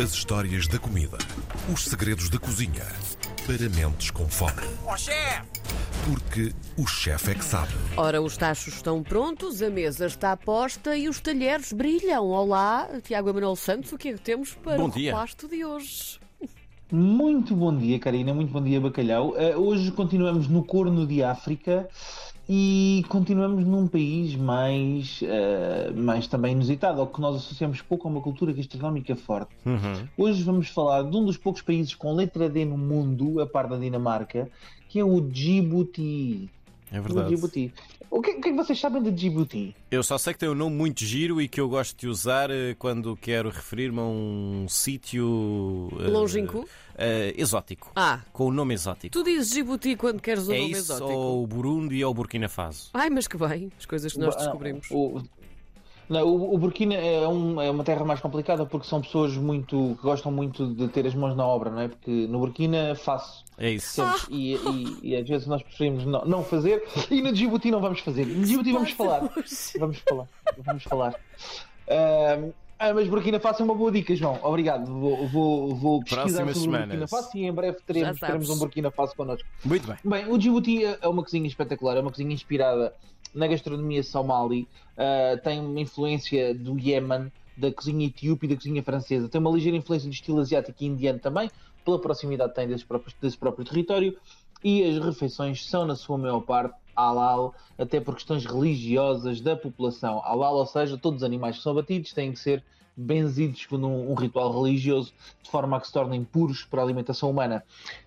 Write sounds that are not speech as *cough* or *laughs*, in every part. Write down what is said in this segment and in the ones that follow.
As histórias da comida. Os segredos da cozinha. Para mentes com fome. Ó chefe! Porque o chefe é que sabe. Ora, os tachos estão prontos, a mesa está posta e os talheres brilham. Olá, Tiago Emanuel Santos, o que é que temos para Bom o dia. repasto de hoje? Muito bom dia, Karina. Muito bom dia, Bacalhau. Eh, hoje continuamos no Corno de África e continuamos num país mais, eh, mais também inusitado, ao que nós associamos pouco a uma cultura gastronómica forte. Hoje vamos falar de um dos poucos países com letra D no mundo, a par da Dinamarca, que é o Djibouti. É O verdade. Djibouti. O que, o que é que vocês sabem de Djibouti? Eu só sei que tem um nome muito giro e que eu gosto de usar eh, quando quero referir-me a um sítio eh, Longínquo? eh, exótico. Ah, Com o nome exótico. tu dizes Djibouti quando queres o é nome isso exótico. ou o Burundi ou o Burkina Faso. Ai, mas que bem, as coisas que nós descobrimos. O, não, o- o Burkina é, um- é uma terra mais complicada porque são pessoas muito que gostam muito de ter as mãos na obra, não é? Porque no Burkina faço É isso. sempre e, e- e às vezes nós preferimos não, não fazer e no Djibouti não vamos fazer. No Djibouti vamos falar. Vamos falar. Vamos falar. Ah, mas Burkina Faso é uma boa dica, João. Obrigado. Vou, vou, vou pesquisar Próximas sobre o semanas. Burkina Faso e em breve teremos, teremos um Burkina Faso connosco. Muito bem. Bem, o Djibouti é uma cozinha espetacular, é uma cozinha inspirada na gastronomia somali, ah, tem uma influência do Iémen, da cozinha etíope e da cozinha francesa, tem uma ligeira influência do estilo asiático e indiano também, pela proximidade que tem desse próprio, desse próprio território, e as refeições são, na sua maior parte, halal, até por questões religiosas da população. Halal, ou seja, todos os animais que são abatidos têm que ser benzidos com um, um ritual religioso, de forma a que se tornem puros para a alimentação humana.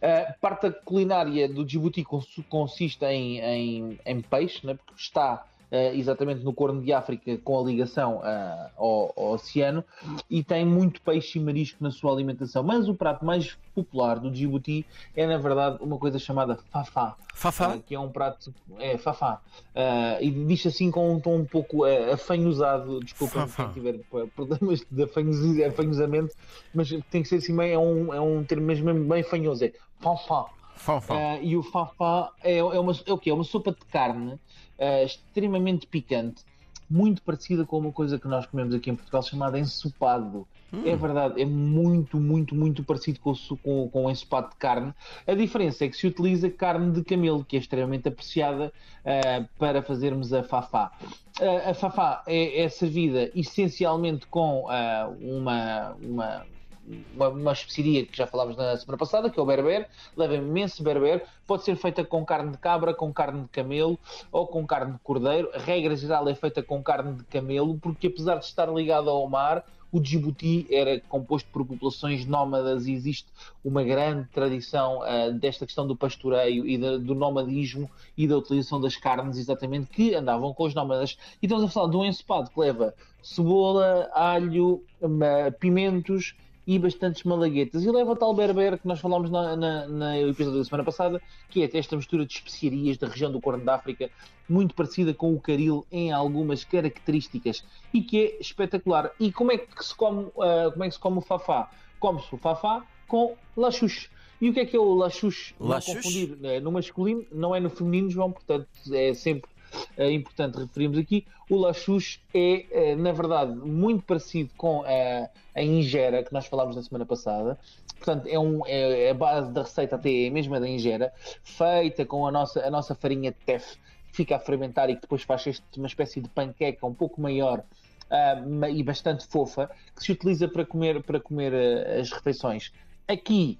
A parte culinária do Djibouti cons- consiste em, em, em peixe, né, porque está exatamente no Corno de África com a ligação ah, ao, ao oceano e tem muito peixe e marisco na sua alimentação. Mas o prato mais popular do Djibouti é, na verdade, uma coisa chamada fafá. Fafá? Ah, que é um prato. É, fafá. E diz assim com um tom um pouco ah, afanhosado. Desculpa quem tiver problemas de afanhos- afanhosamento, mas tem que ser assim, meio, é, um, é um termo mesmo bem, bem fanhoso. É fafá. Fafá. Ah, e o fafá é, é, uma, é o quê? É uma sopa de carne ah, extremamente picante, muito parecida com uma coisa que nós comemos aqui em Portugal chamada ensopado. É verdade, é muito, muito, muito parecido com com, com o ensopado de carne. A diferença é que se utiliza carne de camelo, que é extremamente apreciada ah, para fazermos a fafá. Ah, a fafá é, é servida essencialmente com uma, uma, uma, uma especiaria que já falámos na semana passada, que é o berber, leva imenso berber, pode ser feita com carne de cabra, com carne de camelo ou com carne de cordeiro. A regra geral é feita com carne de camelo, porque apesar de estar ligado ao mar, o Djibouti era composto por populações nómadas e existe uma grande tradição ah, desta questão do pastoreio e do nomadismo e da utilização das carnes, exatamente, que andavam com os nómadas. E estamos a falar de um ensopado que leva cebola, alho, pimentos e bastantes malaguetas. E leva o tal berber que nós falámos na, na, na episódio da semana passada, que é esta mistura de especiarias da região do Corno da África, muito parecida com o caril em algumas características e que é espetacular. E como é que se come, ah, como é que se come o fafá? Come-se o fafá com lachuche. E o que é que é o lachuche? Não confundir é no masculino, não é no feminino, João, portanto é sempre é importante referirmos aqui. O lachuche é, eh, na verdade, muito parecido com a, a injera que nós falámos na semana passada. Portanto, é, um, é a base da receita até é a mesma da injera, feita com a nossa, a nossa farinha de teff, que fica a fermentar e que depois faz este, uma espécie de panqueca um pouco maior ma- e bastante fofa, que se utiliza para comer, para comer ah, as refeições. Aqui,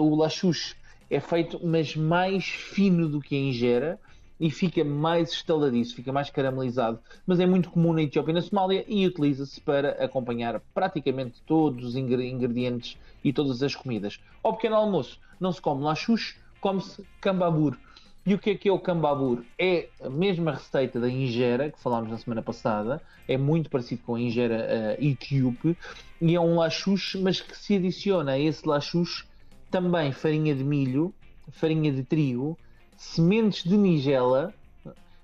o lachuche é feito, mas mais fino do que a injera e fica mais estaladiço, fica mais caramelizado, mas é muito comum na Etiópia e na Somália e utiliza-se para acompanhar praticamente todos os ingre- ingredientes e todas as comidas. Ao pequeno almoço não se come lachuche, come-se cambabur. E o que é que é o cambabur? É a mesma receita da injera que falámos na semana passada, é muito parecido com a injera eh, etíope e é um lachuche, mas que se adiciona a esse lachuche também farinha de milho, farinha de trigo, sementes de nigela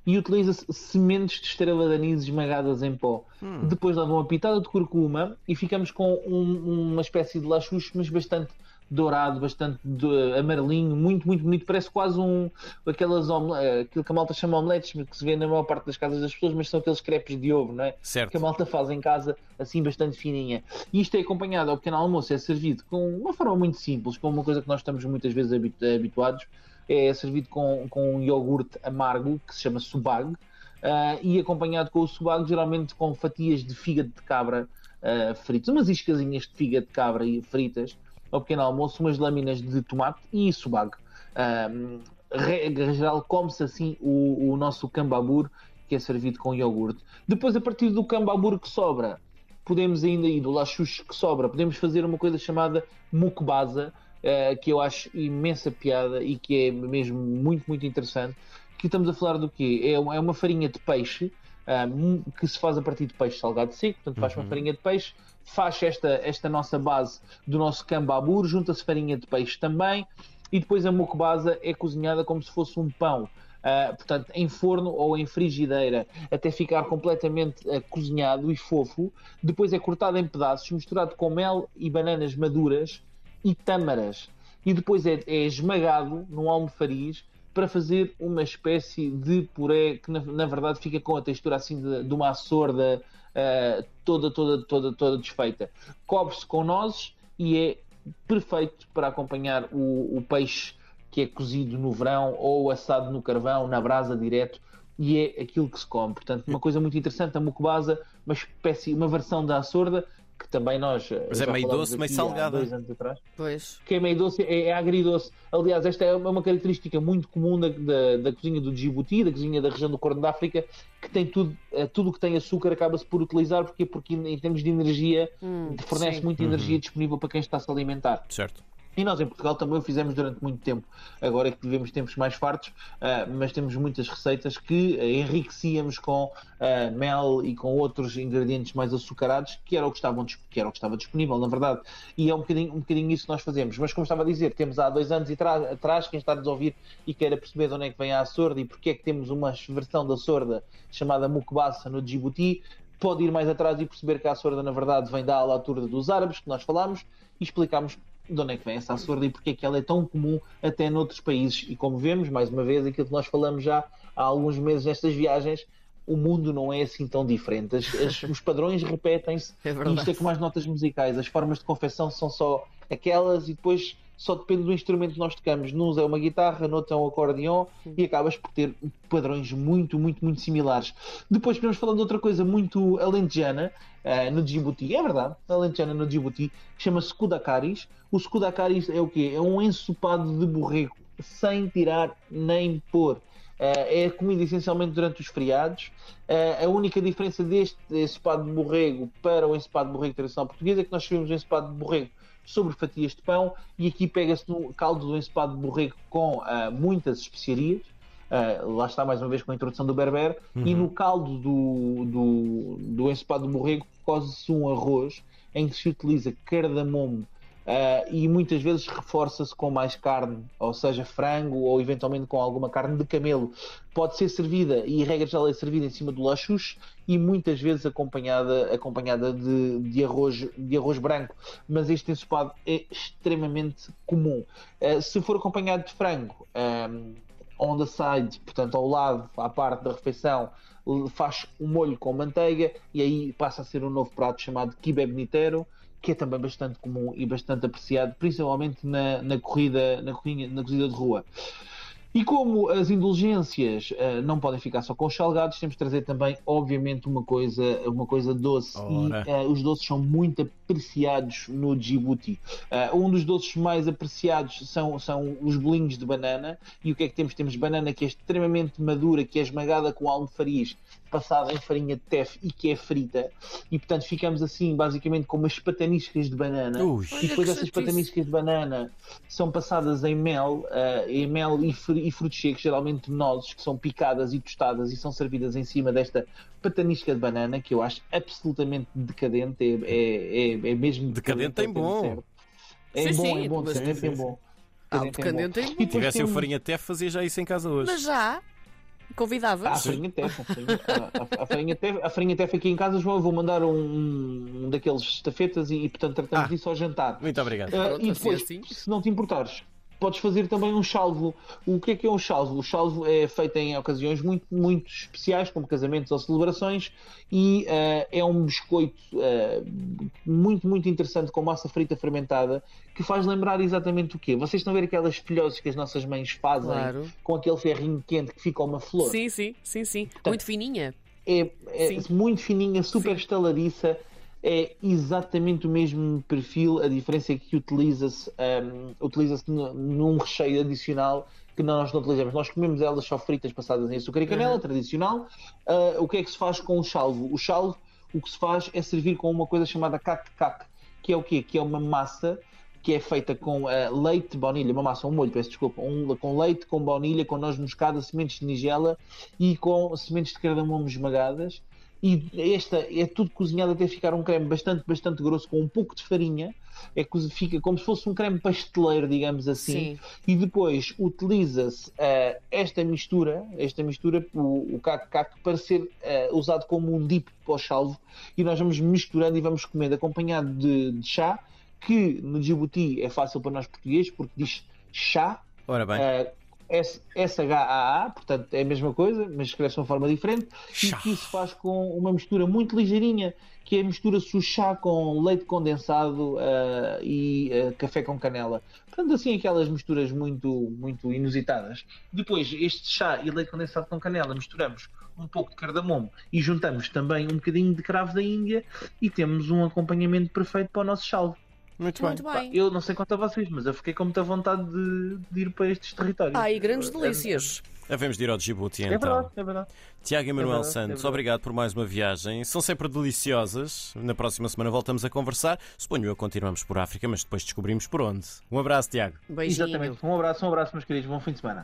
e utiliza-se sementes de estrela de anis esmagadas em pó. Depois leva uma pitada de curcuma e ficamos com um- uma espécie de lachucho, mas bastante dourado, bastante do- amarelinho, muito, muito bonito. Parece quase um aquelas eh, aquilo que a malta chama omeletes, que se vê na maior parte das casas das pessoas, mas são aqueles crepes de ovo, não é? Certo. que a malta faz em casa, assim bastante fininha. E isto é acompanhado ao pequeno almoço, é servido com uma forma muito simples, com uma coisa que nós estamos muitas vezes habitu- habituados, é servido com, com um iogurte amargo, que se chama subag, ah, e acompanhado com o subag, geralmente com fatias de fígado de cabra fritas, umas iscasinhas de fígado de cabra fritas, ao pequeno almoço, umas lâminas de tomate e subag. Ah, regra geral, come-se assim o, o nosso cambabur, que é servido com iogurte. Depois, a partir do cambabur que sobra, podemos ainda, e do lachucho que sobra, podemos fazer uma coisa chamada mukbasa, eh, que eu acho imensa piada e que é mesmo muito, muito interessante. Que estamos a falar do quê? É uma, é uma farinha de peixe ah, mu- que se faz a partir de peixe salgado seco, portanto faz uma farinha de peixe, faz esta, esta nossa base do nosso cambabur, junta-se farinha de peixe também, e depois a mukbasa é cozinhada como se fosse um pão. Ah, portanto, em forno ou em frigideira, até ficar completamente ah, cozinhado e fofo. Depois é cortado em pedaços, misturado com mel e bananas maduras e tâmaras. E depois é, é esmagado num almofariz para fazer uma espécie de puré que, na, na verdade, fica com a textura assim de, de uma açorda ah, toda, toda, toda, toda desfeita. Cobre-se com nozes e é perfeito para acompanhar o, o peixe que é cozido no verão ou assado no carvão, na brasa direto, e é aquilo que se come. Portanto, uma coisa muito interessante, a mukbasa, uma espécie, uma versão da açorda, que também nós. Mas já é meio doce, meio há salgada. dois anos atrás Pois. que é meio doce, é, é agridoce. Aliás, esta é uma característica muito comum da, da, da cozinha do Djibouti, da cozinha da região do Corno da África, que tem tudo, eh, tudo que tem açúcar acaba-se por utilizar, porque, porque em termos de energia, Hum, fornece sim. muita energia disponível para quem está a se alimentar. Certo. E nós em Portugal também o fizemos durante muito tempo. Agora é que vivemos tempos mais fartos, ah, mas temos muitas receitas que enriquecíamos com ah, mel e com outros ingredientes mais açucarados, que era, o que, estavam, que era o que estava disponível, na verdade. E é um bocadinho, um bocadinho isso que nós fazemos. Mas como estava a dizer, temos há dois anos atrás, quem está a nos ouvir e queira perceber de onde é que vem a sorda e porque é que temos uma versão da sorda chamada mukbasa no Djibouti, pode ir mais atrás e perceber que a sorda, na verdade, vem da altura dos árabes, que nós falámos, e explicámos de onde é que vem essa açorda e porque é que ela é tão comum até noutros países. E como vemos, mais uma vez, aquilo que nós falamos já há alguns meses nestas viagens, o mundo não é assim tão diferente. As- as- *laughs* os padrões repetem-se. É e isto é como as notas musicais. As formas de confecção são só aquelas e depois só depende do instrumento que nós tocamos. Nuns é uma guitarra, noutro é um acordeão e acabas por ter padrões muito, muito, muito similares. Depois podemos falar de outra coisa muito alentejana eh, no Djibouti. É verdade, alentejana no Djibouti. Chama-se Kudacaris. O Kudacaris é o quê? É um ensopado de borrego sem tirar nem pôr. Eh, é comida essencialmente durante os feriados. Eh, a única diferença deste ensopado de borrego para o ensopado de borrego tradicional português é que nós servimos o ensopado de borrego sobre fatias de pão e aqui pega-se no caldo do ensopado de borrego com ah, muitas especiarias. Ah, lá está mais uma vez com a introdução do berber e no caldo do, do, do ensopado de borrego cose-se um arroz em que se utiliza cardamomo ah, e muitas vezes reforça-se com mais carne, ou seja, frango ou eventualmente com alguma carne de camelo. Pode ser servida, e regra geral é servida em cima do lachuche e muitas vezes acompanhada, acompanhada de, de, arroz, de arroz branco. Mas este ensopado é extremamente comum. Ah, se for acompanhado de frango, ah, on the side, portanto ao lado, à parte da refeição, faz um molho com manteiga e aí passa a ser um novo prato chamado kibeb nitero, que é também bastante comum e bastante apreciado, principalmente na, na corrida, na, corrida, na cozida de rua. E como as indulgências uh, não podem ficar só com os salgados, temos de trazer também, obviamente, uma coisa, uma coisa doce. Ora. E uh, os doces são muito apreciados no Djibouti. Uh, um dos doces mais apreciados são, são os bolinhos de banana. E o que é que temos? Temos banana que é extremamente madura, que é esmagada com almofariz, passada em farinha de teff e que é frita. E portanto ficamos assim, basicamente, com umas pataniscas de banana. Ui. E depois essas pataniscas de banana são passadas em mel, eh, em mel e, fru- e frutos secos, geralmente nozes, que são picadas e tostadas e são servidas em cima desta patanisca de banana, que eu acho absolutamente decadente, é, é, é, é mesmo Decadente é em o termo bom. É Sim, bom, sim, é bom, decadente é bom. Ah, o Decadente é bom. decadente é. E Se tivesse eu temos- farinha até fazia já isso em casa hoje. Mas já. Convidava? Ah, a farinha tefa. A farinha, tefa, a farinha tefa aqui em casa, João, eu vou mandar um, um daqueles estafetas e, e, portanto tratamos Ah. disso ao jantar. Muito obrigado. Ah, Pronto, e assim, depois, assim. se não te importares, podes fazer também um chalvo. O que é que é um chalvo? O chalvo é feito em ocasiões muito, muito especiais, como casamentos ou celebrações, e ah, é um biscoito ah, muito, muito interessante com massa frita fermentada que faz lembrar exatamente o quê? Vocês estão a ver aquelas filhoses que as nossas mães fazem Claro. com aquele ferrinho quente que fica uma flor? Sim, sim, sim, sim. Muito fininha. é, é muito fininha, super Sim. estaladiça. É exatamente o mesmo perfil, a diferença é que utiliza-se um, utiliza nu- num recheio adicional que nós não utilizamos. Nós comemos elas só fritas passadas em açúcar e canela, Uhum. tradicional. Ah, o que é que se faz com o chalvo? O chalvo, o que se faz é servir com uma coisa chamada cac-cac, que é o quê? Que é uma massa que é feita com ah, leite, baunilha, uma massa, um molho, peço desculpa, um, com leite, com baunilha, com noz moscada, sementes de nigela e com sementes de cardamomo esmagadas. E esta é tudo cozinhado até ficar um creme bastante, bastante grosso, com um pouco de farinha. É que fica como se fosse um creme pasteleiro, digamos assim. Sim. E depois utiliza-se ah, esta mistura, esta mistura, o, o caco-caco, para ser ah, usado como um dip para o chalvo. E nós vamos misturando e vamos comendo acompanhado de, de chá, que no Djibouti é fácil para nós portugueses, porque diz chá, Ora bem, Uh, SHAA, portanto é a mesma coisa, mas escreve-se de uma forma diferente, Chá. e que isso faz com uma mistura muito ligeirinha, que é a mistura-se o chá com leite condensado uh, e uh, café com canela. Portanto, assim, aquelas misturas muito, muito inusitadas. Depois, este chá e leite condensado com canela misturamos um pouco de cardamomo e juntamos também um bocadinho de cravo da Índia e temos um acompanhamento perfeito para o nosso chalvo. Muito bem. Muito bem. Eu não sei quanto a vocês, mas eu fiquei com muita vontade de, de ir para estes territórios. Ai, grandes É- delícias. Havemos de ir ao Djibouti É então. verdade, é verdade. Tiago Emanuel verdade, é Santos, verdade. obrigado por mais uma viagem. São sempre deliciosas. Na próxima semana voltamos a conversar. Suponho eu continuamos por África, mas depois descobrimos por onde. Um abraço, Tiago. Beijinho. Exatamente. Um abraço, um abraço, meus queridos. Bom fim de semana.